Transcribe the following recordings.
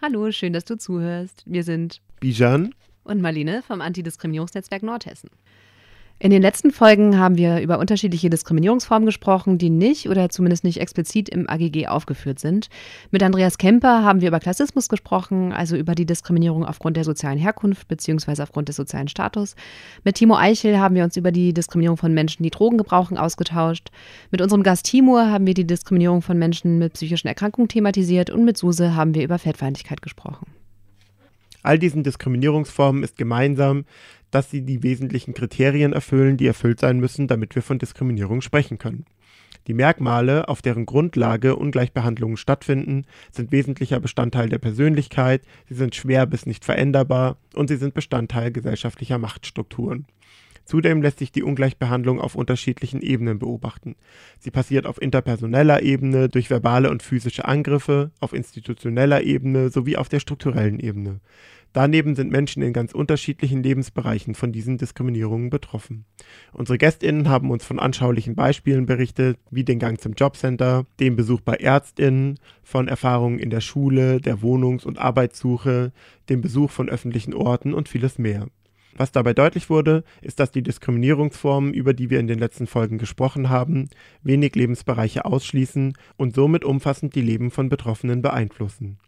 Hallo, schön, dass du zuhörst. Wir sind Bijan und Marlene vom Antidiskriminierungsnetzwerk Nordhessen. In den letzten Folgen haben wir über unterschiedliche Diskriminierungsformen gesprochen, die nicht oder zumindest nicht explizit im AGG aufgeführt sind. Mit Andreas Kemper haben wir über Klassismus gesprochen, also über die Diskriminierung aufgrund der sozialen Herkunft bzw. aufgrund des sozialen Status. Mit Timo Eichel haben wir uns über die Diskriminierung von Menschen, die Drogen gebrauchen, ausgetauscht. Mit unserem Gast Timur haben wir die Diskriminierung von Menschen mit psychischen Erkrankungen thematisiert und mit Suse haben wir über Fettfeindlichkeit gesprochen. All diesen Diskriminierungsformen ist gemeinsam, dass sie die wesentlichen Kriterien erfüllen, die erfüllt sein müssen, damit wir von Diskriminierung sprechen können. Die Merkmale, auf deren Grundlage Ungleichbehandlungen stattfinden, sind wesentlicher Bestandteil der Persönlichkeit, sie sind schwer bis nicht veränderbar und sie sind Bestandteil gesellschaftlicher Machtstrukturen. Zudem lässt sich die Ungleichbehandlung auf unterschiedlichen Ebenen beobachten. Sie passiert auf interpersoneller Ebene durch verbale und physische Angriffe, auf institutioneller Ebene sowie auf der strukturellen Ebene. Daneben sind Menschen in ganz unterschiedlichen Lebensbereichen von diesen Diskriminierungen betroffen. Unsere Gästinnen haben uns von anschaulichen Beispielen berichtet, wie den Gang zum Jobcenter, dem Besuch bei Ärztinnen, von Erfahrungen in der Schule, der Wohnungs- und Arbeitssuche, dem Besuch von öffentlichen Orten und vieles mehr. Was dabei deutlich wurde, ist, dass die Diskriminierungsformen, über die wir in den letzten Folgen gesprochen haben, wenig Lebensbereiche ausschließen und somit umfassend die Leben von Betroffenen beeinflussen.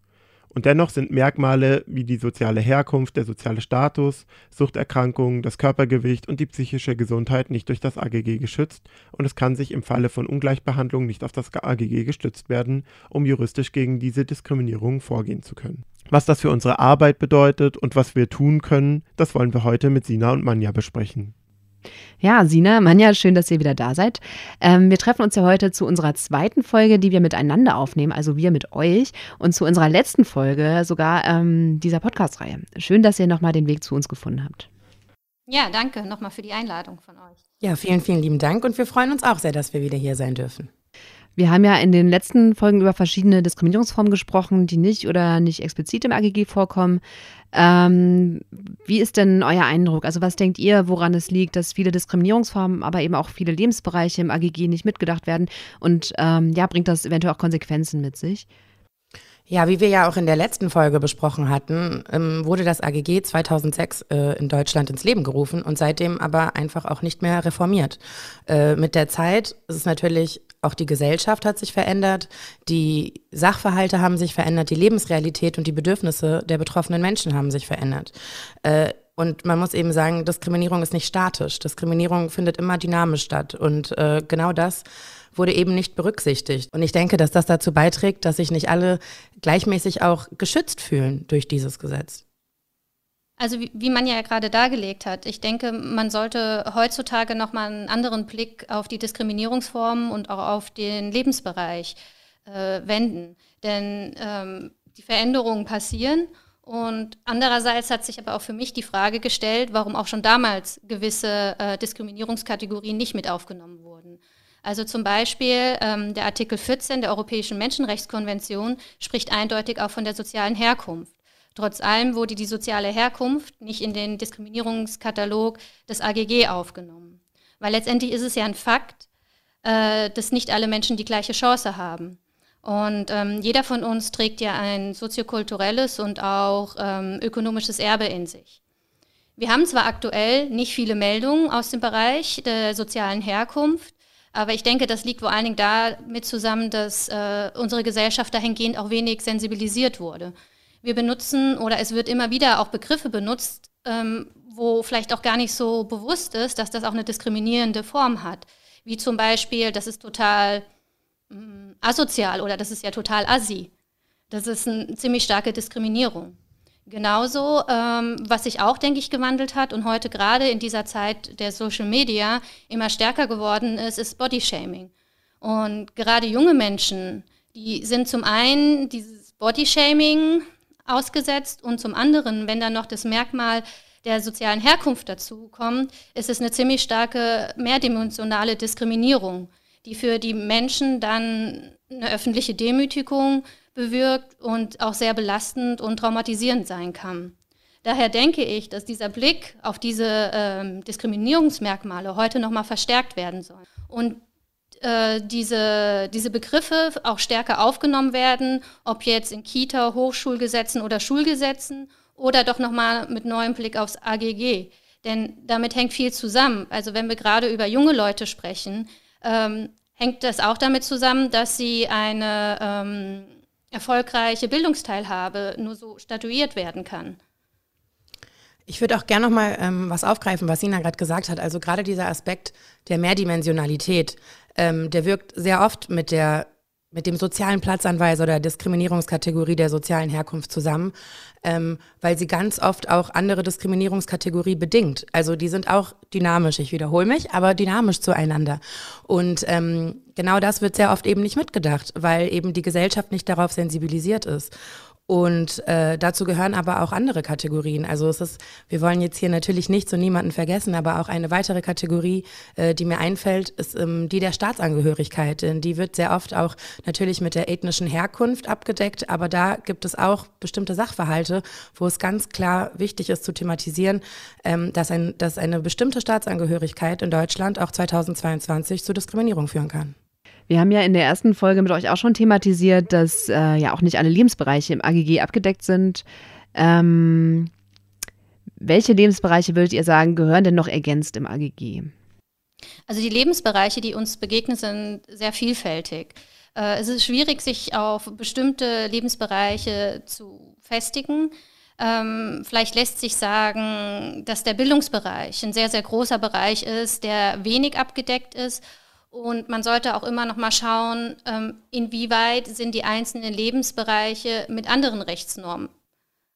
Und dennoch sind Merkmale wie die soziale Herkunft, der soziale Status, Suchterkrankungen, das Körpergewicht und die psychische Gesundheit nicht durch das AGG geschützt und es kann sich im Falle von Ungleichbehandlung nicht auf das AGG gestützt werden, um juristisch gegen diese Diskriminierung vorgehen zu können. Was das für unsere Arbeit bedeutet und was wir tun können, das wollen wir heute mit Sina und Manja besprechen. Ja, Sina, Manja, schön, dass ihr wieder da seid. Ähm, wir treffen uns ja heute zu unserer zweiten Folge, die wir miteinander aufnehmen, also wir mit euch, und zu unserer letzten Folge sogar ähm, dieser Podcast-Reihe. Schön, dass ihr nochmal den Weg zu uns gefunden habt. Ja, danke nochmal für die Einladung von euch. Ja, vielen, vielen lieben Dank und wir freuen uns auch sehr, dass wir wieder hier sein dürfen. Wir haben ja in den letzten Folgen über verschiedene Diskriminierungsformen gesprochen, die nicht oder nicht explizit im AGG vorkommen. Ähm, wie ist denn euer Eindruck? Also was denkt ihr, woran es liegt, dass viele Diskriminierungsformen, aber eben auch viele Lebensbereiche im AGG nicht mitgedacht werden? Und ähm, ja, bringt das eventuell auch Konsequenzen mit sich? Ja, wie wir ja auch in der letzten Folge besprochen hatten, ähm, wurde das AGG 2006 äh, in Deutschland ins Leben gerufen und seitdem aber einfach auch nicht mehr reformiert. Äh, mit der Zeit ist es natürlich auch die Gesellschaft hat sich verändert, die Sachverhalte haben sich verändert, die Lebensrealität und die Bedürfnisse der betroffenen Menschen haben sich verändert. Äh, und man muss eben sagen, Diskriminierung ist nicht statisch. Diskriminierung findet immer dynamisch statt. Und äh, genau das wurde eben nicht berücksichtigt. Und ich denke, dass das dazu beiträgt, dass sich nicht alle gleichmäßig auch geschützt fühlen durch dieses Gesetz. Also wie, wie, man ja gerade dargelegt hat, ich denke, man sollte heutzutage nochmal einen anderen Blick auf die Diskriminierungsformen und auch auf den Lebensbereich äh, wenden. Denn ähm, die Veränderungen passieren und andererseits hat sich aber auch für mich die Frage gestellt, warum auch schon damals gewisse äh, Diskriminierungskategorien nicht mit aufgenommen wurden. Also zum Beispiel ähm, der Artikel 14 der Europäischen Menschenrechtskonvention spricht eindeutig auch von der sozialen Herkunft. Trotz allem wurde die soziale Herkunft nicht in den Diskriminierungskatalog des AGG aufgenommen. Weil letztendlich ist es ja ein Fakt, äh, dass nicht alle Menschen die gleiche Chance haben. Und ähm, jeder von uns trägt ja ein soziokulturelles und auch ähm, ökonomisches Erbe in sich. Wir haben zwar aktuell nicht viele Meldungen aus dem Bereich der sozialen Herkunft, aber ich denke, das liegt vor allen Dingen damit zusammen, dass äh, unsere Gesellschaft dahingehend auch wenig sensibilisiert wurde. Wir benutzen oder es wird immer wieder auch Begriffe benutzt, ähm, wo vielleicht auch gar nicht so bewusst ist, dass das auch eine diskriminierende Form hat. Wie zum Beispiel, das ist total ähm, asozial oder das ist ja total assi. Das ist eine ziemlich starke Diskriminierung. Genauso, ähm, was sich auch, denke ich, gewandelt hat und heute gerade in dieser Zeit der Social Media immer stärker geworden ist, ist Bodyshaming. Und gerade junge Menschen, die sind zum einen dieses Bodyshaming ausgesetzt und zum anderen, wenn dann noch das Merkmal der sozialen Herkunft dazu kommt, ist es eine ziemlich starke mehrdimensionale Diskriminierung, die für die Menschen dann eine öffentliche Demütigung bewirkt und auch sehr belastend und traumatisierend sein kann. Daher denke ich, dass dieser Blick auf diese ähm, Diskriminierungsmerkmale heute nochmal verstärkt werden soll. Und äh, diese, diese Begriffe auch stärker aufgenommen werden, ob jetzt in Kita, Hochschulgesetzen oder Schulgesetzen oder doch nochmal mit neuem Blick aufs AGG. Denn damit hängt viel zusammen. Also wenn wir gerade über junge Leute sprechen, ähm, hängt das auch damit zusammen, dass sie eine ähm, erfolgreiche Bildungsteilhabe nur so statuiert werden kann. Ich würde auch gerne noch mal ähm, was aufgreifen, was Sina gerade gesagt hat. Also gerade dieser Aspekt der Mehrdimensionalität, ähm, der wirkt sehr oft mit der mit dem sozialen Platzanweiser oder Diskriminierungskategorie der sozialen Herkunft zusammen, ähm, weil sie ganz oft auch andere Diskriminierungskategorie bedingt. Also die sind auch dynamisch, ich wiederhole mich, aber dynamisch zueinander. Und ähm, genau das wird sehr oft eben nicht mitgedacht, weil eben die Gesellschaft nicht darauf sensibilisiert ist. Und äh, dazu gehören aber auch andere Kategorien. Also es ist, wir wollen jetzt hier natürlich nicht so niemanden vergessen, aber auch eine weitere Kategorie, äh, die mir einfällt, ist ähm, die der Staatsangehörigkeit. Denn die wird sehr oft auch natürlich mit der ethnischen Herkunft abgedeckt, aber da gibt es auch bestimmte Sachverhalte, wo es ganz klar wichtig ist zu thematisieren, ähm, dass, ein, dass eine bestimmte Staatsangehörigkeit in Deutschland auch 2022 zu Diskriminierung führen kann. Wir haben ja in der ersten Folge mit euch auch schon thematisiert, dass äh, ja auch nicht alle Lebensbereiche im AGG abgedeckt sind. Ähm, welche Lebensbereiche würdet ihr sagen, gehören denn noch ergänzt im AGG? Also die Lebensbereiche, die uns begegnen, sind sehr vielfältig. Äh, es ist schwierig, sich auf bestimmte Lebensbereiche zu festigen. Ähm, vielleicht lässt sich sagen, dass der Bildungsbereich ein sehr, sehr großer Bereich ist, der wenig abgedeckt ist und man sollte auch immer noch mal schauen, ähm, inwieweit sind die einzelnen Lebensbereiche mit anderen Rechtsnormen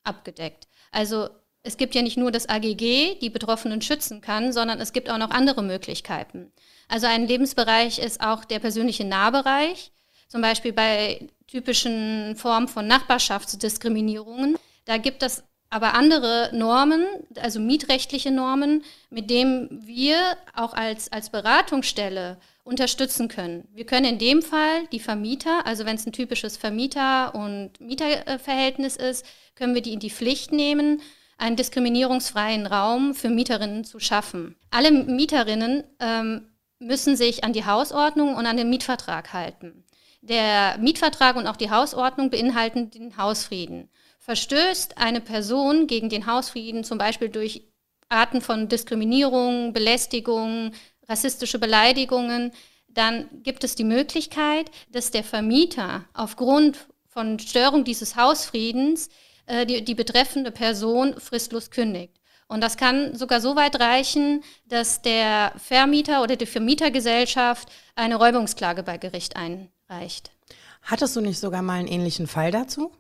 abgedeckt. Also es gibt ja nicht nur das AGG, die Betroffenen schützen kann, sondern es gibt auch noch andere Möglichkeiten. Also ein Lebensbereich ist auch der persönliche Nahbereich, zum Beispiel bei typischen Formen von Nachbarschaftsdiskriminierungen. Da gibt es aber andere Normen, also mietrechtliche Normen, mit denen wir auch als, als Beratungsstelle unterstützen können. Wir können in dem Fall die Vermieter, also wenn es ein typisches Vermieter- und Mieterverhältnis ist, können wir die in die Pflicht nehmen, einen diskriminierungsfreien Raum für Mieterinnen zu schaffen. Alle Mieterinnen ähm, müssen sich an die Hausordnung und an den Mietvertrag halten. Der Mietvertrag und auch die Hausordnung beinhalten den Hausfrieden. Verstößt eine Person gegen den Hausfrieden zum Beispiel durch Arten von Diskriminierung, Belästigung, rassistische Beleidigungen, dann gibt es die Möglichkeit, dass der Vermieter aufgrund von Störung dieses Hausfriedens äh, die, die betreffende Person fristlos kündigt. Und das kann sogar so weit reichen, dass der Vermieter oder die Vermietergesellschaft eine Räumungsklage bei Gericht einreicht. Hattest du nicht sogar mal einen ähnlichen Fall dazu?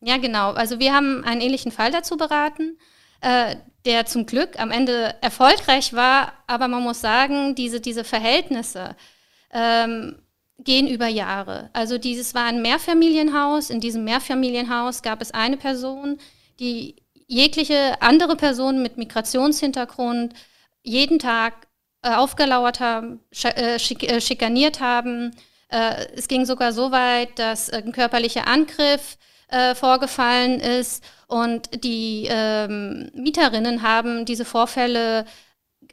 Ja, genau. Also wir haben einen ähnlichen Fall dazu beraten. Äh, der zum Glück am Ende erfolgreich war. Aber man muss sagen, diese, diese Verhältnisse ähm, gehen über Jahre. Also dieses war ein Mehrfamilienhaus. In diesem Mehrfamilienhaus gab es eine Person, die jegliche andere Person mit Migrationshintergrund jeden Tag äh, aufgelauert haben, sch äh, schik äh, schikaniert haben. Äh, es ging sogar so weit, dass ein körperlicher Angriff äh, vorgefallen ist und die ähm, Mieterinnen haben diese Vorfälle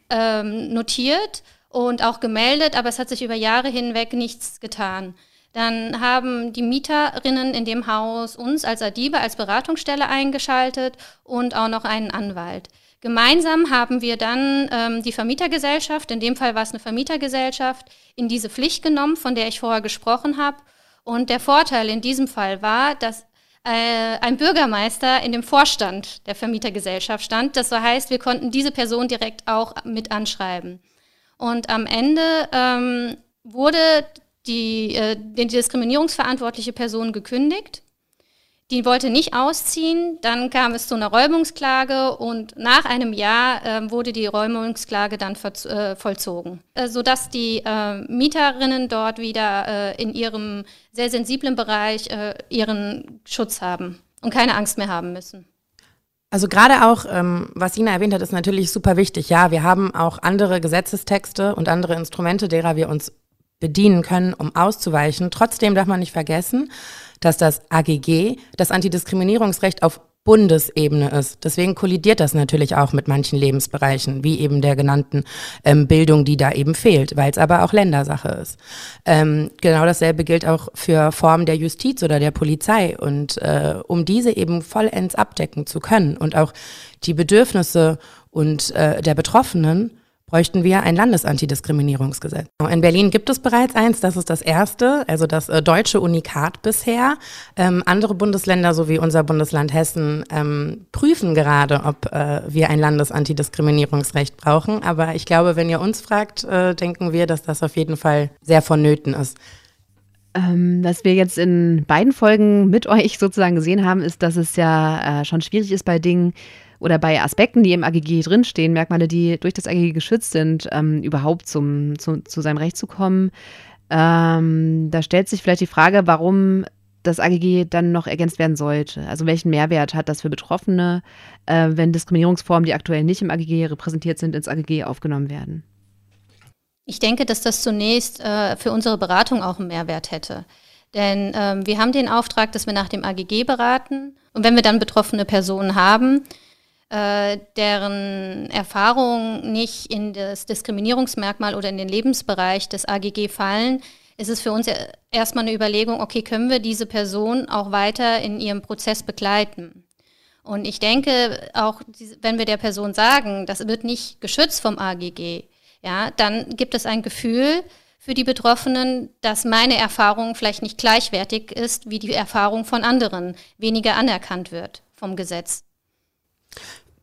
ähm, notiert und auch gemeldet, aber es hat sich über Jahre hinweg nichts getan. Dann haben die Mieterinnen in dem Haus uns als Adiba, als Beratungsstelle eingeschaltet und auch noch einen Anwalt. Gemeinsam haben wir dann ähm, die Vermietergesellschaft, in dem Fall war es eine Vermietergesellschaft, in diese Pflicht genommen, von der ich vorher gesprochen habe. Und der Vorteil in diesem Fall war, dass ein Bürgermeister in dem Vorstand der Vermietergesellschaft stand. Das heißt, wir konnten diese Person direkt auch mit anschreiben. Und am Ende ähm, wurde die, äh, die diskriminierungsverantwortliche Person gekündigt die wollte nicht ausziehen, dann kam es zu einer Räumungsklage und nach einem Jahr äh, wurde die Räumungsklage dann äh, vollzogen, äh, sodass die äh, Mieterinnen dort wieder äh, in ihrem sehr sensiblen Bereich äh, ihren Schutz haben und keine Angst mehr haben müssen. Also gerade auch, ähm, was Sina erwähnt hat, ist natürlich super wichtig. Ja, wir haben auch andere Gesetzestexte und andere Instrumente, derer wir uns bedienen können, um auszuweichen. Trotzdem darf man nicht vergessen, dass das AGG das Antidiskriminierungsrecht auf Bundesebene ist. Deswegen kollidiert das natürlich auch mit manchen Lebensbereichen, wie eben der genannten ähm, Bildung, die da eben fehlt, weil es aber auch Ländersache ist. Ähm, genau dasselbe gilt auch für Formen der Justiz oder der Polizei. Und äh, um diese eben vollends abdecken zu können und auch die Bedürfnisse und äh, der Betroffenen bräuchten wir ein Landesantidiskriminierungsgesetz. In Berlin gibt es bereits eins, das ist das erste, also das äh, deutsche Unikat bisher. Ähm, andere Bundesländer sowie unser Bundesland Hessen ähm, prüfen gerade, ob äh, wir ein Landesantidiskriminierungsrecht brauchen. Aber ich glaube, wenn ihr uns fragt, äh, denken wir, dass das auf jeden Fall sehr vonnöten ist. Ähm, was wir jetzt in beiden Folgen mit euch sozusagen gesehen haben, ist, dass es ja äh, schon schwierig ist bei Dingen, oder bei Aspekten, die im AGG drinstehen, Merkmale, die durch das AGG geschützt sind, ähm, überhaupt zum, zu, zu seinem Recht zu kommen. Ähm, da stellt sich vielleicht die Frage, warum das AGG dann noch ergänzt werden sollte. Also welchen Mehrwert hat das für Betroffene, äh, wenn Diskriminierungsformen, die aktuell nicht im AGG repräsentiert sind, ins AGG aufgenommen werden? Ich denke, dass das zunächst äh, für unsere Beratung auch einen Mehrwert hätte. Denn ähm, wir haben den Auftrag, dass wir nach dem AGG beraten. Und wenn wir dann betroffene Personen haben, äh, deren Erfahrungen nicht in das Diskriminierungsmerkmal oder in den Lebensbereich des AGG fallen, ist es für uns erstmal eine Überlegung, okay, können wir diese Person auch weiter in ihrem Prozess begleiten? Und ich denke, auch wenn wir der Person sagen, das wird nicht geschützt vom AGG, ja, dann gibt es ein Gefühl für die Betroffenen, dass meine Erfahrung vielleicht nicht gleichwertig ist wie die Erfahrung von anderen, weniger anerkannt wird vom Gesetz.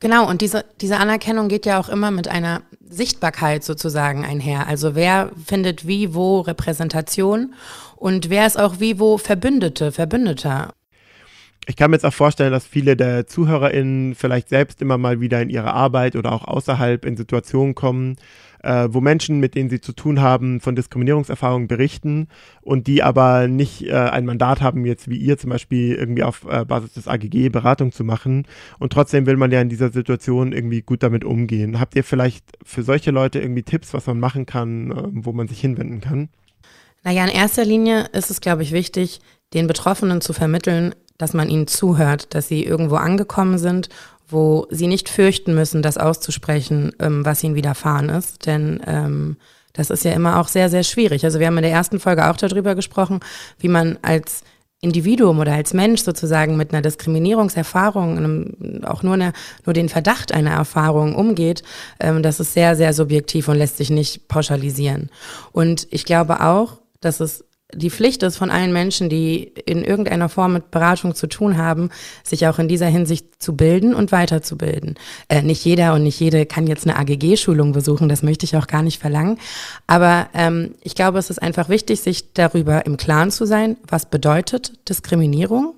Genau, und diese, diese Anerkennung geht ja auch immer mit einer Sichtbarkeit sozusagen einher. Also wer findet wie, wo Repräsentation und wer ist auch wie, wo Verbündete, Verbündeter. Ich kann mir jetzt auch vorstellen, dass viele der ZuhörerInnen vielleicht selbst immer mal wieder in ihrer Arbeit oder auch außerhalb in Situationen kommen, äh, wo Menschen, mit denen sie zu tun haben, von Diskriminierungserfahrungen berichten und die aber nicht äh, ein Mandat haben, jetzt wie ihr zum Beispiel irgendwie auf äh, Basis des AGG Beratung zu machen. Und trotzdem will man ja in dieser Situation irgendwie gut damit umgehen. Habt ihr vielleicht für solche Leute irgendwie Tipps, was man machen kann, äh, wo man sich hinwenden kann? Naja, in erster Linie ist es, glaube ich, wichtig, den Betroffenen zu vermitteln, dass man ihnen zuhört, dass sie irgendwo angekommen sind wo sie nicht fürchten müssen, das auszusprechen, ähm, was ihnen widerfahren ist. Denn ähm, das ist ja immer auch sehr, sehr schwierig. Also wir haben in der ersten Folge auch darüber gesprochen, wie man als Individuum oder als Mensch sozusagen mit einer Diskriminierungserfahrung, einem, auch nur, eine, nur den Verdacht einer Erfahrung umgeht, ähm, das ist sehr, sehr subjektiv und lässt sich nicht pauschalisieren. Und ich glaube auch, dass es die Pflicht ist von allen Menschen, die in irgendeiner Form mit Beratung zu tun haben, sich auch in dieser Hinsicht zu bilden und weiterzubilden. Äh, nicht jeder und nicht jede kann jetzt eine AGG-Schulung besuchen, das möchte ich auch gar nicht verlangen. Aber ähm, ich glaube, es ist einfach wichtig, sich darüber im Klaren zu sein, was bedeutet Diskriminierung,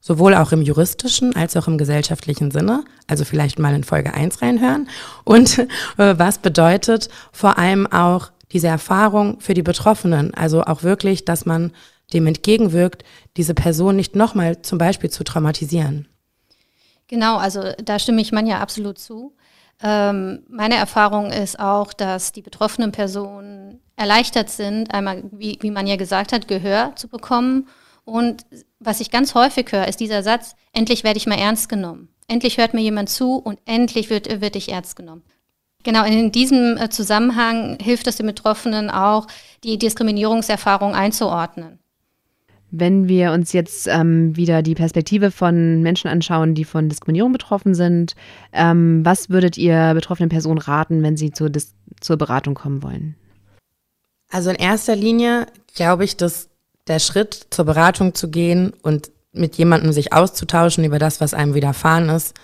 sowohl auch im juristischen als auch im gesellschaftlichen Sinne. Also vielleicht mal in Folge 1 reinhören. Und äh, was bedeutet vor allem auch diese Erfahrung für die Betroffenen, also auch wirklich, dass man dem entgegenwirkt, diese Person nicht nochmal zum Beispiel zu traumatisieren. Genau, also da stimme ich Manja absolut zu. Ähm, meine Erfahrung ist auch, dass die betroffenen Personen erleichtert sind, einmal, wie, wie man ja gesagt hat, Gehör zu bekommen. Und was ich ganz häufig höre, ist dieser Satz, endlich werde ich mal ernst genommen. Endlich hört mir jemand zu und endlich wird, wird ich ernst genommen. Genau, in diesem äh, Zusammenhang hilft es den Betroffenen auch, die Diskriminierungserfahrung einzuordnen. Wenn wir uns jetzt ähm, wieder die Perspektive von Menschen anschauen, die von Diskriminierung betroffen sind, ähm, was würdet ihr betroffenen Personen raten, wenn sie zur, Dis zur Beratung kommen wollen? Also in erster Linie glaube ich, dass der Schritt zur Beratung zu gehen und mit jemandem sich auszutauschen über das, was einem widerfahren ist,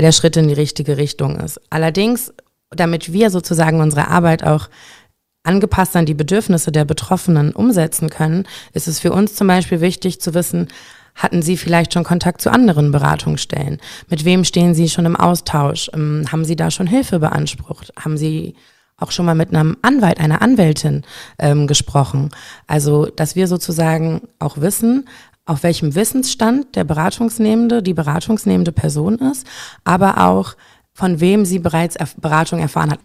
der Schritt in die richtige Richtung ist. Allerdings, damit wir sozusagen unsere Arbeit auch angepasst an die Bedürfnisse der Betroffenen umsetzen können, ist es für uns zum Beispiel wichtig zu wissen, hatten Sie vielleicht schon Kontakt zu anderen Beratungsstellen? Mit wem stehen Sie schon im Austausch? Ähm, haben Sie da schon Hilfe beansprucht? Haben Sie auch schon mal mit einem Anwalt, einer Anwältin ähm, gesprochen? Also, dass wir sozusagen auch wissen, auf welchem Wissensstand der Beratungsnehmende, die Beratungsnehmende Person ist, aber auch von wem sie bereits Beratung erfahren hat.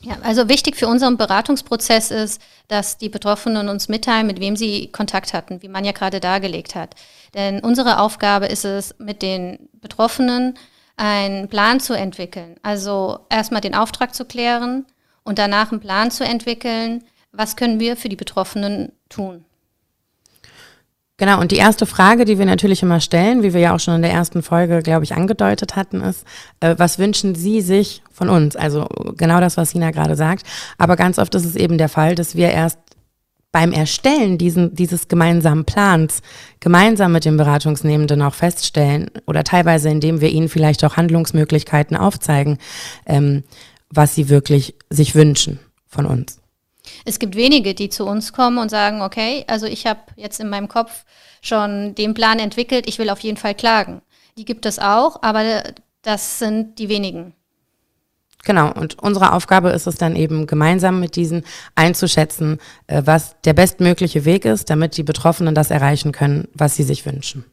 Ja, also wichtig für unseren Beratungsprozess ist, dass die Betroffenen uns mitteilen, mit wem sie Kontakt hatten, wie man ja gerade dargelegt hat. Denn unsere Aufgabe ist es, mit den Betroffenen einen Plan zu entwickeln. Also erstmal den Auftrag zu klären und danach einen Plan zu entwickeln, was können wir für die Betroffenen tun. Genau, und die erste Frage, die wir natürlich immer stellen, wie wir ja auch schon in der ersten Folge, glaube ich, angedeutet hatten, ist, äh, was wünschen Sie sich von uns? Also genau das, was Sina gerade sagt. Aber ganz oft ist es eben der Fall, dass wir erst beim Erstellen diesen, dieses gemeinsamen Plans gemeinsam mit dem Beratungsnehmenden auch feststellen oder teilweise indem wir ihnen vielleicht auch Handlungsmöglichkeiten aufzeigen, ähm, was sie wirklich sich wünschen von uns. Es gibt wenige, die zu uns kommen und sagen, okay, also ich habe jetzt in meinem Kopf schon den Plan entwickelt, ich will auf jeden Fall klagen. Die gibt es auch, aber das sind die wenigen. Genau, und unsere Aufgabe ist es dann eben gemeinsam mit diesen einzuschätzen, äh, was der bestmögliche Weg ist, damit die Betroffenen das erreichen können, was sie sich wünschen.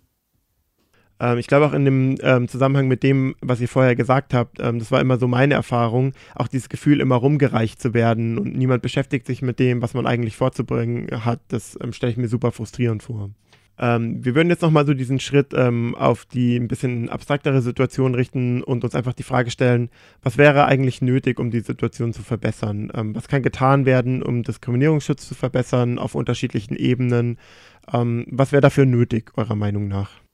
Ähm, ich glaube auch in dem ähm, Zusammenhang mit dem, was ihr vorher gesagt habt, ähm, das war immer so meine Erfahrung, auch dieses Gefühl, immer rumgereicht zu werden und niemand beschäftigt sich mit dem, was man eigentlich vorzubringen hat, das ähm, stelle ich mir super frustrierend vor. Ähm, wir würden jetzt nochmal so diesen Schritt ähm, auf die ein bisschen abstraktere Situation richten und uns einfach die Frage stellen, was wäre eigentlich nötig, um die Situation zu verbessern? Was kann getan werden, um Diskriminierungsschutz zu verbessern auf unterschiedlichen Ebenen? Was wäre dafür nötig, eurer Meinung nach?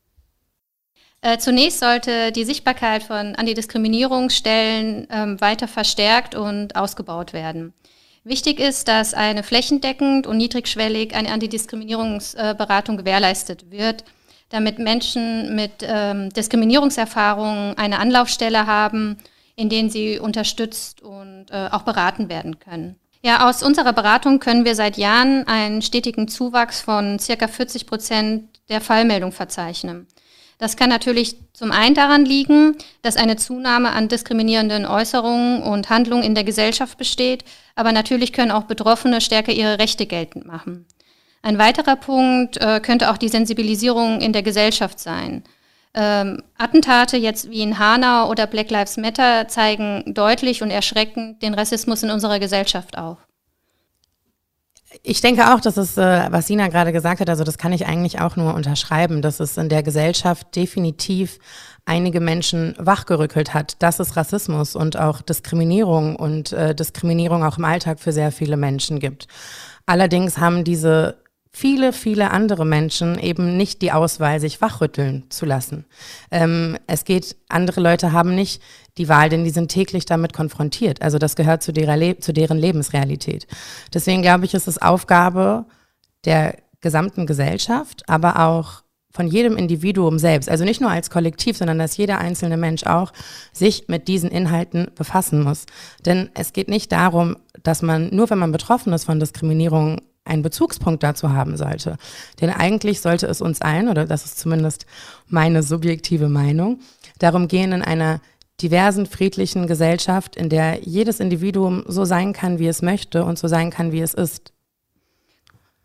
Äh, zunächst sollte die Sichtbarkeit von Antidiskriminierungsstellen ähm, weiter verstärkt und ausgebaut werden. Wichtig ist, dass eine flächendeckend und niedrigschwellig eine Antidiskriminierungsberatung gewährleistet wird, damit Menschen mit ähm, Diskriminierungserfahrungen eine Anlaufstelle haben, in denen sie unterstützt und äh, auch beraten werden können. Ja, aus unserer Beratung können wir seit Jahren einen stetigen Zuwachs von circa 40 Prozent der Fallmeldung verzeichnen. Das kann natürlich zum einen daran liegen, dass eine Zunahme an diskriminierenden Äußerungen und Handlungen in der Gesellschaft besteht, aber natürlich können auch Betroffene stärker ihre Rechte geltend machen. Ein weiterer Punkt äh, könnte auch die Sensibilisierung in der Gesellschaft sein. Ähm, Attentate jetzt wie in Hanau oder Black Lives Matter zeigen deutlich und erschreckend den Rassismus in unserer Gesellschaft auf. Ich denke auch, dass es, äh, was Sina gerade gesagt hat, also das kann ich eigentlich auch nur unterschreiben, dass es in der Gesellschaft definitiv einige Menschen wachgerückelt hat. Das ist Rassismus und auch Diskriminierung und äh, Diskriminierung auch im Alltag für sehr viele Menschen gibt. Allerdings haben diese viele, viele andere Menschen eben nicht die Auswahl, sich wachrütteln zu lassen. Ähm, es geht, andere Leute haben nicht die Wahl, denn die sind täglich damit konfrontiert. Also das gehört zu, derer, zu deren Lebensrealität. Deswegen glaube ich, ist es Aufgabe der gesamten Gesellschaft, aber auch von jedem Individuum selbst, also nicht nur als Kollektiv, sondern dass jeder einzelne Mensch auch sich mit diesen Inhalten befassen muss. Denn es geht nicht darum, dass man nur, wenn man betroffen ist von Diskriminierung, einen Bezugspunkt dazu haben sollte. Denn eigentlich sollte es uns allen, oder das ist zumindest meine subjektive Meinung, darum gehen, in einer diversen, friedlichen Gesellschaft, in der jedes Individuum so sein kann, wie es möchte und so sein kann, wie es ist.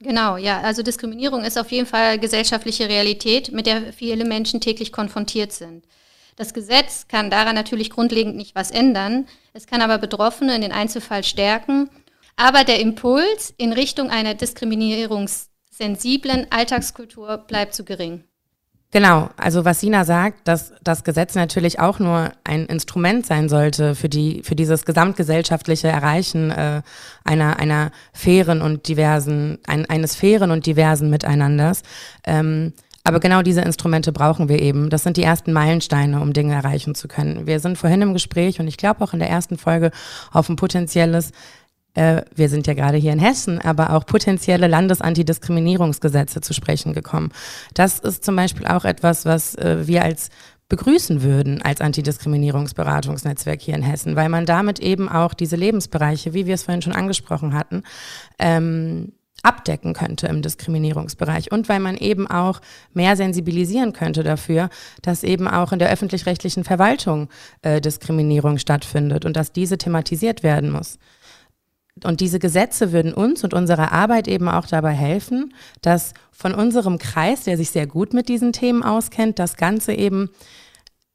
Genau, ja. Also Diskriminierung ist auf jeden Fall gesellschaftliche Realität, mit der viele Menschen täglich konfrontiert sind. Das Gesetz kann daran natürlich grundlegend nicht was ändern. Es kann aber Betroffene in den Einzelfall stärken aber der Impuls in Richtung einer diskriminierungssensiblen Alltagskultur bleibt zu gering. Genau, also was Sina sagt, dass das Gesetz natürlich auch nur ein Instrument sein sollte für die für dieses gesamtgesellschaftliche Erreichen äh, einer einer fairen und diversen ein, eines fairen und diversen Miteinanders. Ähm, aber genau diese Instrumente brauchen wir eben. Das sind die ersten Meilensteine, um Dinge erreichen zu können. Wir sind vorhin im Gespräch und ich glaube auch in der ersten Folge auf ein potenzielles äh, wir sind ja gerade hier in Hessen, aber auch potenzielle Landesantidiskriminierungsgesetze zu sprechen gekommen. Das ist zum Beispiel auch etwas, was äh, wir als begrüßen würden als Antidiskriminierungsberatungsnetzwerk hier in Hessen, weil man damit eben auch diese Lebensbereiche, wie wir es vorhin schon angesprochen hatten, ähm, abdecken könnte im Diskriminierungsbereich und weil man eben auch mehr sensibilisieren könnte dafür, dass eben auch in der öffentlich-rechtlichen Verwaltung äh, Diskriminierung stattfindet und dass diese thematisiert werden muss. Und diese Gesetze würden uns und unserer Arbeit eben auch dabei helfen, dass von unserem Kreis, der sich sehr gut mit diesen Themen auskennt, das Ganze eben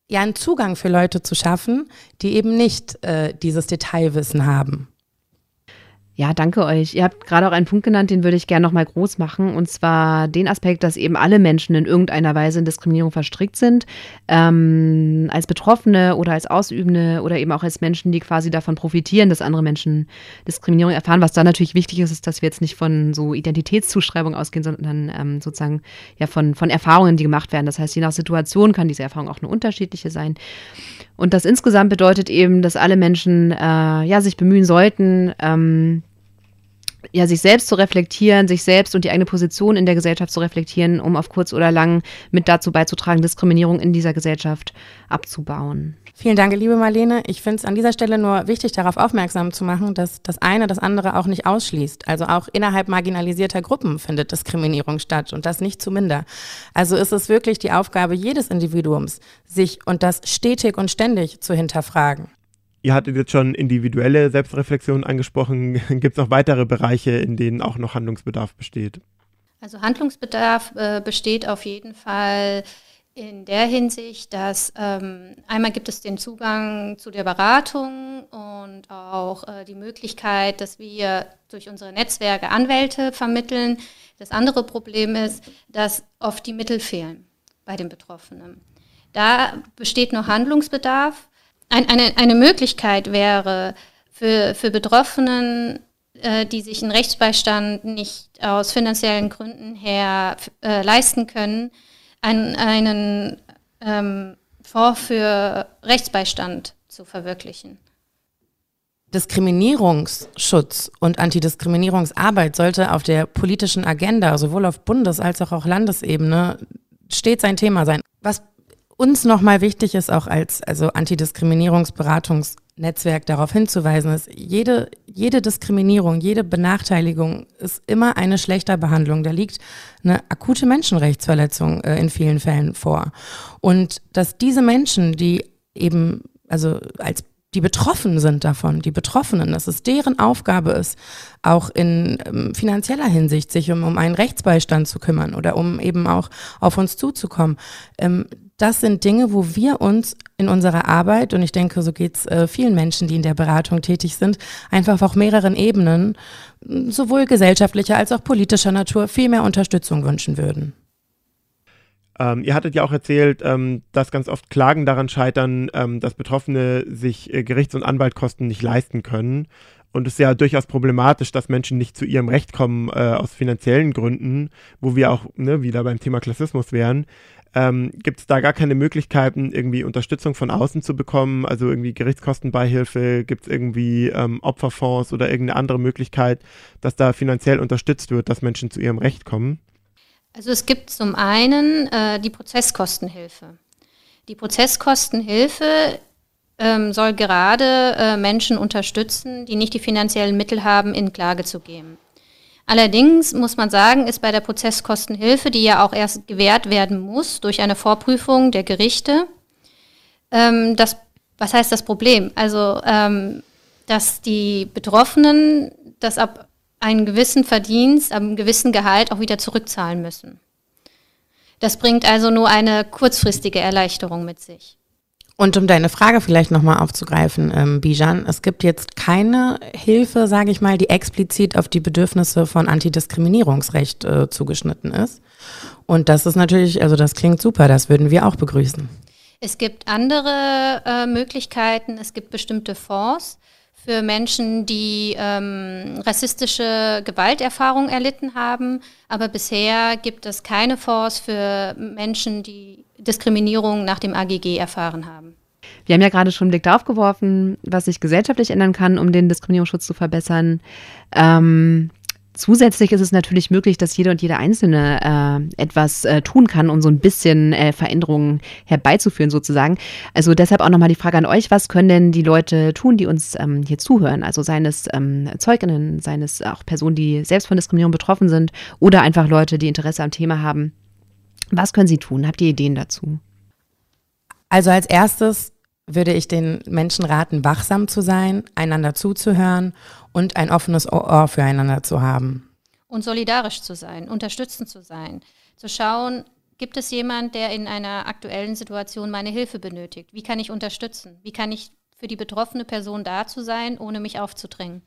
ja einen Zugang für Leute zu schaffen, die eben nicht äh, dieses Detailwissen haben. Ja, danke euch. Ihr habt gerade auch einen Punkt genannt, den würde ich gerne nochmal groß machen. Und zwar den Aspekt, dass eben alle Menschen in irgendeiner Weise in Diskriminierung verstrickt sind. Ähm, als Betroffene oder als Ausübende oder eben auch als Menschen, die quasi davon profitieren, dass andere Menschen Diskriminierung erfahren. Was da natürlich wichtig ist, ist, dass wir jetzt nicht von so Identitätszuschreibung ausgehen, sondern ähm, sozusagen ja von, von Erfahrungen, die gemacht werden. Das heißt, je nach Situation kann diese Erfahrung auch eine unterschiedliche sein. Und das insgesamt bedeutet eben, dass alle Menschen äh, ja, sich bemühen sollten, ähm, ja, sich selbst zu reflektieren, sich selbst und die eigene Position in der Gesellschaft zu reflektieren, um auf kurz oder lang mit dazu beizutragen, Diskriminierung in dieser Gesellschaft abzubauen. Vielen Dank, liebe Marlene. Ich finde es an dieser Stelle nur wichtig, darauf aufmerksam zu machen, dass das eine das andere auch nicht ausschließt. Also auch innerhalb marginalisierter Gruppen findet Diskriminierung statt und das nicht zu minder. Also ist es wirklich die Aufgabe jedes Individuums, sich und das stetig und ständig zu hinterfragen. Ihr hattet jetzt schon individuelle Selbstreflexion angesprochen. Gibt es noch weitere Bereiche, in denen auch noch Handlungsbedarf besteht? Also Handlungsbedarf äh, besteht auf jeden Fall in der Hinsicht, dass ähm, einmal gibt es den Zugang zu der Beratung und auch äh, die Möglichkeit, dass wir durch unsere Netzwerke Anwälte vermitteln. Das andere Problem ist, dass oft die Mittel fehlen bei den Betroffenen. Da besteht noch Handlungsbedarf. Ein, eine, eine Möglichkeit wäre für, für Betroffenen, äh, die sich einen Rechtsbeistand nicht aus finanziellen Gründen her äh, leisten können, einen, einen ähm, Fonds für Rechtsbeistand zu verwirklichen. Diskriminierungsschutz und Antidiskriminierungsarbeit sollte auf der politischen Agenda, sowohl auf Bundes- als auch auf Landesebene, stets ein Thema sein. Was uns nochmal wichtig ist, auch als also Antidiskriminierungsberatungsnetzwerk darauf hinzuweisen, ist, jede, jede Diskriminierung, jede Benachteiligung ist immer eine schlechter Behandlung. Da liegt eine akute Menschenrechtsverletzung äh, in vielen Fällen vor. Und dass diese Menschen, die eben also als die betroffen sind davon, die Betroffenen, dass es deren Aufgabe ist, auch in ähm, finanzieller Hinsicht sich um, um einen Rechtsbeistand zu kümmern oder um eben auch auf uns zuzukommen. Ähm, das sind Dinge, wo wir uns in unserer Arbeit, und ich denke, so geht es äh, vielen Menschen, die in der Beratung tätig sind, einfach auf mehreren Ebenen, sowohl gesellschaftlicher als auch politischer Natur, viel mehr Unterstützung wünschen würden. Ähm, ihr hattet ja auch erzählt, ähm, dass ganz oft Klagen daran scheitern, ähm, dass Betroffene sich äh, Gerichts- und Anwaltkosten nicht leisten können. Und es ist ja durchaus problematisch, dass Menschen nicht zu ihrem Recht kommen äh, aus finanziellen Gründen, wo wir auch ne, wieder beim Thema Klassismus wären. Ähm, Gibt es da gar keine Möglichkeiten, irgendwie Unterstützung von außen zu bekommen? Also irgendwie Gerichtskostenbeihilfe? Gibt es irgendwie ähm, Opferfonds oder irgendeine andere Möglichkeit, dass da finanziell unterstützt wird, dass Menschen zu ihrem Recht kommen? Also es gibt zum einen äh, die Prozesskostenhilfe. Die Prozesskostenhilfe ähm, soll gerade äh, Menschen unterstützen, die nicht die finanziellen Mittel haben, in Klage zu gehen. Allerdings muss man sagen, ist bei der Prozesskostenhilfe, die ja auch erst gewährt werden muss durch eine Vorprüfung der Gerichte, ähm, das, was heißt das Problem? Also, ähm, dass die Betroffenen das ab einen gewissen Verdienst, ab einem gewissen Gehalt auch wieder zurückzahlen müssen. Das bringt also nur eine kurzfristige Erleichterung mit sich. Und um deine Frage vielleicht nochmal aufzugreifen, ähm, Bijan, es gibt jetzt keine Hilfe, sage ich mal, die explizit auf die Bedürfnisse von Antidiskriminierungsrecht äh, zugeschnitten ist. Und das ist natürlich, also das klingt super, das würden wir auch begrüßen. Es gibt andere äh, Möglichkeiten, es gibt bestimmte Fonds für Menschen, die ähm, rassistische Gewalterfahrung erlitten haben, aber bisher gibt es keine Fonds für Menschen, die Diskriminierung nach dem AGG erfahren haben. Wir haben ja gerade schon einen Blick darauf geworfen, was sich gesellschaftlich ändern kann, um den Diskriminierungsschutz zu verbessern. Ähm, Zusätzlich ist es natürlich möglich, dass jeder und jede Einzelne äh, etwas äh, tun kann, um so ein bisschen äh, Veränderungen herbeizuführen, sozusagen. Also deshalb auch nochmal die Frage an euch, was können denn die Leute tun, die uns ähm, hier zuhören? Also seien es ähm, Zeuginnen, seien es auch Personen, die selbst von Diskriminierung betroffen sind oder einfach Leute, die Interesse am Thema haben. Was können sie tun? Habt ihr Ideen dazu? Also als erstes würde ich den Menschen raten, wachsam zu sein, einander zuzuhören und ein offenes Ohr füreinander zu haben. Und solidarisch zu sein, unterstützend zu sein, zu schauen, gibt es jemand, der in einer aktuellen Situation meine Hilfe benötigt? Wie kann ich unterstützen? Wie kann ich für die betroffene Person da zu sein, ohne mich aufzudrängen?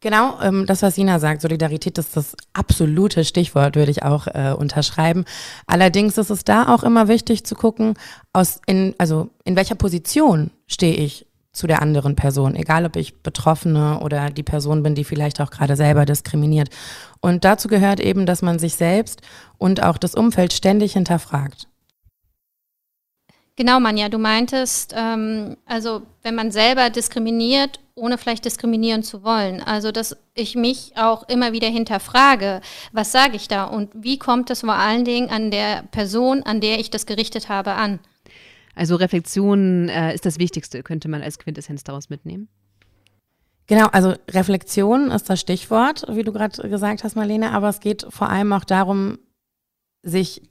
Genau, ähm, das, was Sina sagt, Solidarität ist das absolute Stichwort, würde ich auch äh, unterschreiben. Allerdings ist es da auch immer wichtig zu gucken, aus in, also in welcher Position stehe ich zu der anderen Person, egal ob ich Betroffene oder die Person bin, die vielleicht auch gerade selber diskriminiert. Und dazu gehört eben, dass man sich selbst und auch das Umfeld ständig hinterfragt. Genau, Manja, du meintest, ähm, also wenn man selber diskriminiert, ohne vielleicht diskriminieren zu wollen. Also dass ich mich auch immer wieder hinterfrage, was sage ich da und wie kommt es vor allen Dingen an der Person, an der ich das gerichtet habe, an. Also Reflexion äh, ist das Wichtigste, könnte man als Quintessenz daraus mitnehmen. Genau, also Reflexion ist das Stichwort, wie du gerade gesagt hast, Marlene, aber es geht vor allem auch darum, sich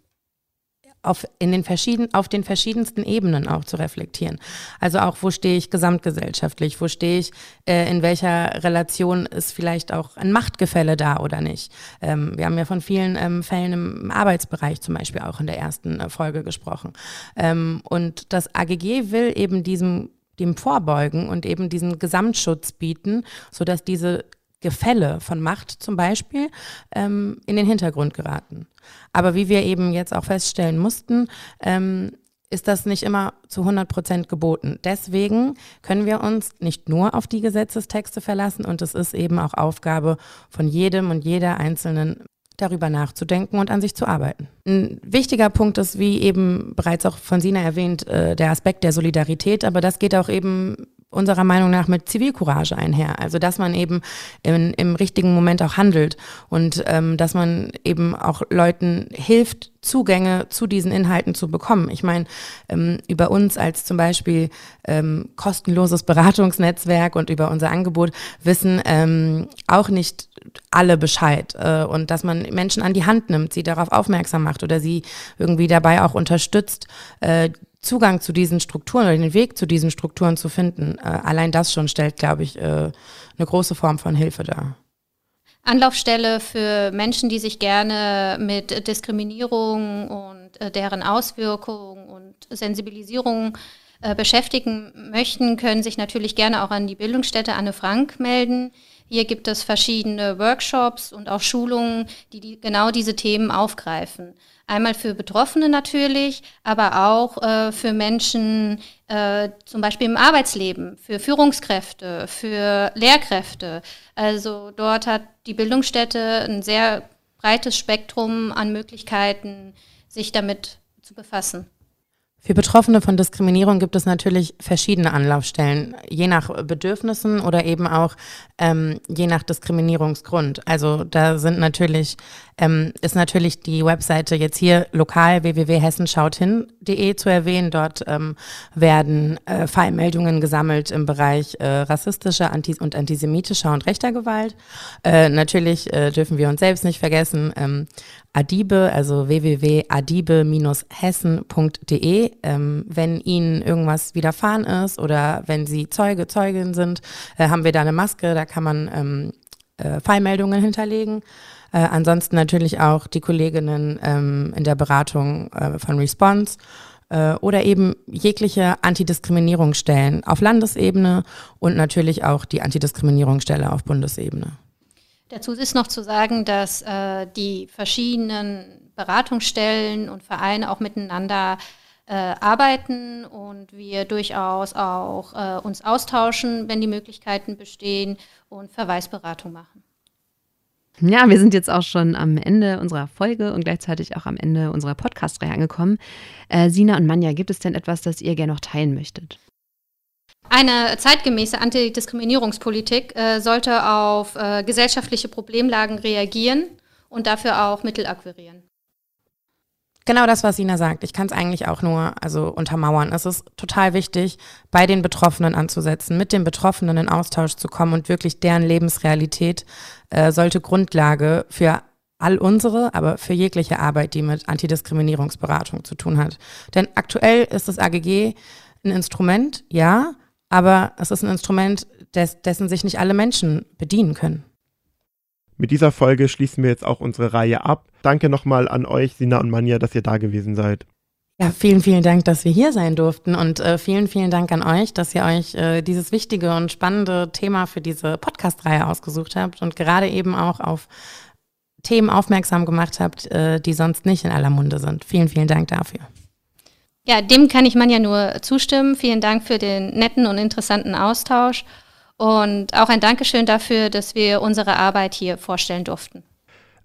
auf, in den verschieden, auf den verschiedensten Ebenen auch zu reflektieren. Also auch, wo stehe ich gesamtgesellschaftlich, wo stehe ich, äh, in welcher Relation ist vielleicht auch ein Machtgefälle da oder nicht. Ähm, wir haben ja von vielen ähm, Fällen im Arbeitsbereich zum Beispiel auch in der ersten äh, Folge gesprochen. Ähm, und das AGG will eben diesem dem vorbeugen und eben diesen Gesamtschutz bieten, sodass diese Gefälle von Macht zum Beispiel ähm, in den Hintergrund geraten. Aber wie wir eben jetzt auch feststellen mussten, ähm, ist das nicht immer zu 100 Prozent geboten. Deswegen können wir uns nicht nur auf die Gesetzestexte verlassen und es ist eben auch Aufgabe von jedem und jeder einzelnen darüber nachzudenken und an sich zu arbeiten. Ein wichtiger Punkt ist, wie eben bereits auch von Sina erwähnt, äh, der Aspekt der Solidarität, aber das geht auch eben unserer Meinung nach mit Zivilcourage einher. Also dass man eben in, im richtigen Moment auch handelt und ähm, dass man eben auch Leuten hilft, Zugänge zu diesen Inhalten zu bekommen. Ich meine, ähm, über uns als zum Beispiel ähm, kostenloses Beratungsnetzwerk und über unser Angebot wissen ähm, auch nicht alle Bescheid äh, und dass man Menschen an die Hand nimmt, sie darauf aufmerksam macht oder sie irgendwie dabei auch unterstützt, äh, Zugang zu diesen Strukturen oder den Weg zu diesen Strukturen zu finden, äh, allein das schon stellt, glaube ich, äh, eine große Form von Hilfe dar. Anlaufstelle für Menschen, die sich gerne mit Diskriminierung und äh, deren Auswirkungen und Sensibilisierung äh, beschäftigen möchten, können sich natürlich gerne auch an die Bildungsstätte Anne Frank melden. Hier gibt es verschiedene Workshops und auch Schulungen, die, die genau diese Themen aufgreifen. Einmal für Betroffene natürlich, aber auch äh, für Menschen äh, zum Beispiel im Arbeitsleben, für Führungskräfte, für Lehrkräfte. Also dort hat die Bildungsstätte ein sehr breites Spektrum an Möglichkeiten, sich damit zu befassen. Für Betroffene von Diskriminierung gibt es natürlich verschiedene Anlaufstellen, je nach Bedürfnissen oder eben auch ähm, je nach Diskriminierungsgrund. Also da sind natürlich, ähm, ist natürlich die Webseite jetzt hier lokal www.hessenschauthin.de zu erwähnen. Dort ähm, werden äh, Fallmeldungen gesammelt im Bereich äh, rassistischer anti und antisemitischer und rechter Gewalt. Äh, natürlich äh, dürfen wir uns selbst nicht vergessen, ähm, Adibe, also www.adibe-hessen.de, ähm, wenn Ihnen irgendwas widerfahren ist oder wenn Sie Zeuge, Zeugin sind, äh, haben wir da eine Maske, da kann man ähm, äh, Fallmeldungen hinterlegen. Äh, ansonsten natürlich auch die Kolleginnen ähm, in der Beratung äh, von Response äh, oder eben jegliche Antidiskriminierungsstellen auf Landesebene und natürlich auch die Antidiskriminierungsstelle auf Bundesebene. Dazu ist noch zu sagen, dass äh, die verschiedenen Beratungsstellen und Vereine auch miteinander äh, arbeiten und wir durchaus auch äh, uns austauschen, wenn die Möglichkeiten bestehen und Verweisberatung machen. Ja, wir sind jetzt auch schon am Ende unserer Folge und gleichzeitig auch am Ende unserer Podcast-Reihe angekommen. Äh, Sina und Manja, gibt es denn etwas, das ihr gerne noch teilen möchtet? Eine zeitgemäße Antidiskriminierungspolitik äh, sollte auf äh, gesellschaftliche Problemlagen reagieren und dafür auch Mittel akquirieren. Genau das, was Sina sagt. Ich kann es eigentlich auch nur also untermauern. Es ist total wichtig, bei den Betroffenen anzusetzen, mit den Betroffenen in Austausch zu kommen und wirklich deren Lebensrealität äh, sollte Grundlage für all unsere, aber für jegliche Arbeit, die mit Antidiskriminierungsberatung zu tun hat. Denn aktuell ist das AGG ein Instrument, ja, aber es ist ein Instrument, des, dessen sich nicht alle Menschen bedienen können. Mit dieser Folge schließen wir jetzt auch unsere Reihe ab. Danke nochmal an euch, Sina und Manja, dass ihr da gewesen seid. Ja, vielen, vielen Dank, dass wir hier sein durften und äh, vielen, vielen Dank an euch, dass ihr euch äh, dieses wichtige und spannende Thema für diese Podcast-Reihe ausgesucht habt und gerade eben auch auf Themen aufmerksam gemacht habt, äh, die sonst nicht in aller Munde sind. Vielen, vielen Dank dafür. Ja, dem kann ich man ja nur zustimmen. Vielen Dank für den netten und interessanten Austausch und auch ein Dankeschön dafür, dass wir unsere Arbeit hier vorstellen durften.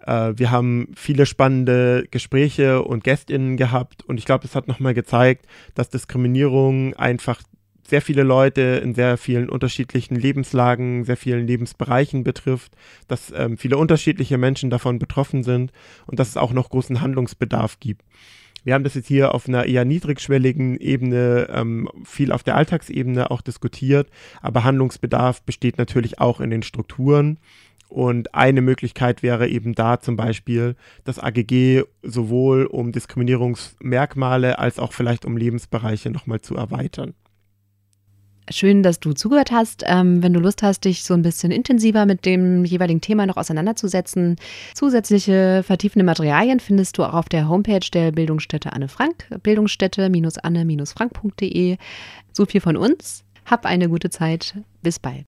Äh, wir haben viele spannende Gespräche und Gästinnen gehabt und ich glaube, es hat nochmal gezeigt, dass Diskriminierung einfach sehr viele Leute in sehr vielen unterschiedlichen Lebenslagen, sehr vielen Lebensbereichen betrifft, dass ähm, viele unterschiedliche Menschen davon betroffen sind und dass es auch noch großen Handlungsbedarf gibt. Wir haben das jetzt hier auf einer eher niedrigschwelligen Ebene, ähm, viel auf der Alltagsebene auch diskutiert, aber Handlungsbedarf besteht natürlich auch in den Strukturen. Und eine Möglichkeit wäre eben da zum Beispiel das AGG sowohl um Diskriminierungsmerkmale als auch vielleicht um Lebensbereiche nochmal zu erweitern. Schön, dass du zugehört hast. Ähm, wenn du Lust hast, dich so ein bisschen intensiver mit dem jeweiligen Thema noch auseinanderzusetzen, zusätzliche vertiefende Materialien findest du auch auf der Homepage der Bildungsstätte Anne Frank, bildungsstätte-anne-frank.de. So viel von uns. Hab eine gute Zeit. Bis bald.